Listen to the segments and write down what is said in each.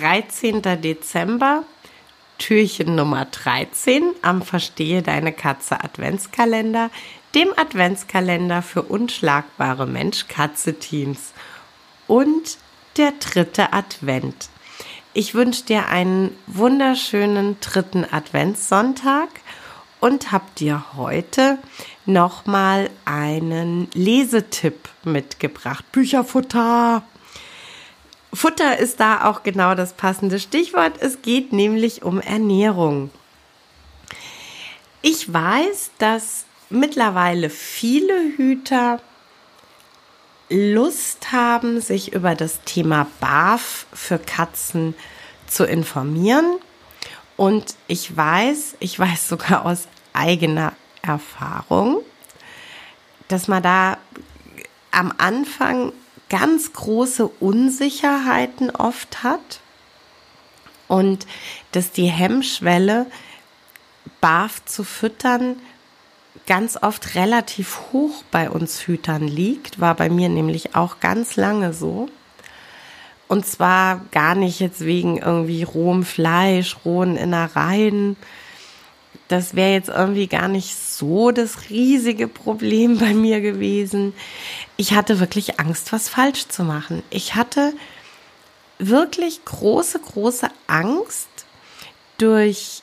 13. Dezember, Türchen Nummer 13 am Verstehe deine Katze Adventskalender, dem Adventskalender für unschlagbare Mensch-Katze-Teams und der dritte Advent. Ich wünsche dir einen wunderschönen dritten Adventssonntag und habe dir heute nochmal einen Lesetipp mitgebracht. Bücherfutter. Futter ist da auch genau das passende Stichwort. Es geht nämlich um Ernährung. Ich weiß, dass mittlerweile viele Hüter Lust haben, sich über das Thema BAF für Katzen zu informieren. Und ich weiß, ich weiß sogar aus eigener Erfahrung, dass man da am Anfang ganz große Unsicherheiten oft hat und dass die Hemmschwelle, BAF zu füttern, ganz oft relativ hoch bei uns Hütern liegt, war bei mir nämlich auch ganz lange so. Und zwar gar nicht jetzt wegen irgendwie rohem Fleisch, rohen Innereien. Das wäre jetzt irgendwie gar nicht so das riesige Problem bei mir gewesen. Ich hatte wirklich Angst, was falsch zu machen. Ich hatte wirklich große, große Angst durch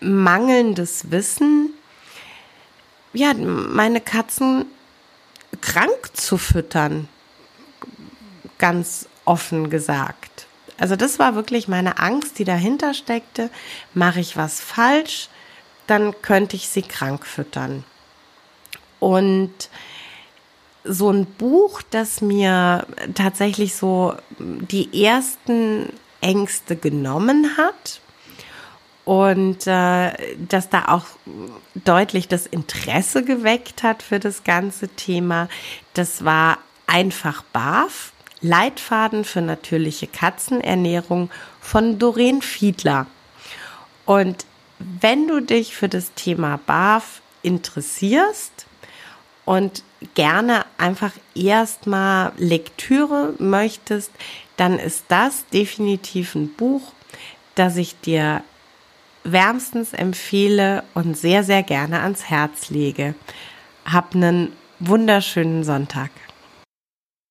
mangelndes Wissen, ja, meine Katzen krank zu füttern. Ganz offen gesagt. Also das war wirklich meine Angst, die dahinter steckte. Mache ich was falsch, dann könnte ich sie krank füttern. Und so ein Buch, das mir tatsächlich so die ersten Ängste genommen hat, und äh, dass da auch deutlich das Interesse geweckt hat für das ganze Thema. Das war einfach BAF, Leitfaden für natürliche Katzenernährung von Doreen Fiedler. Und wenn du dich für das Thema BAF interessierst und gerne einfach erstmal Lektüre möchtest, dann ist das definitiv ein Buch, das ich dir wärmstens empfehle und sehr, sehr gerne ans Herz lege. Hab einen wunderschönen Sonntag.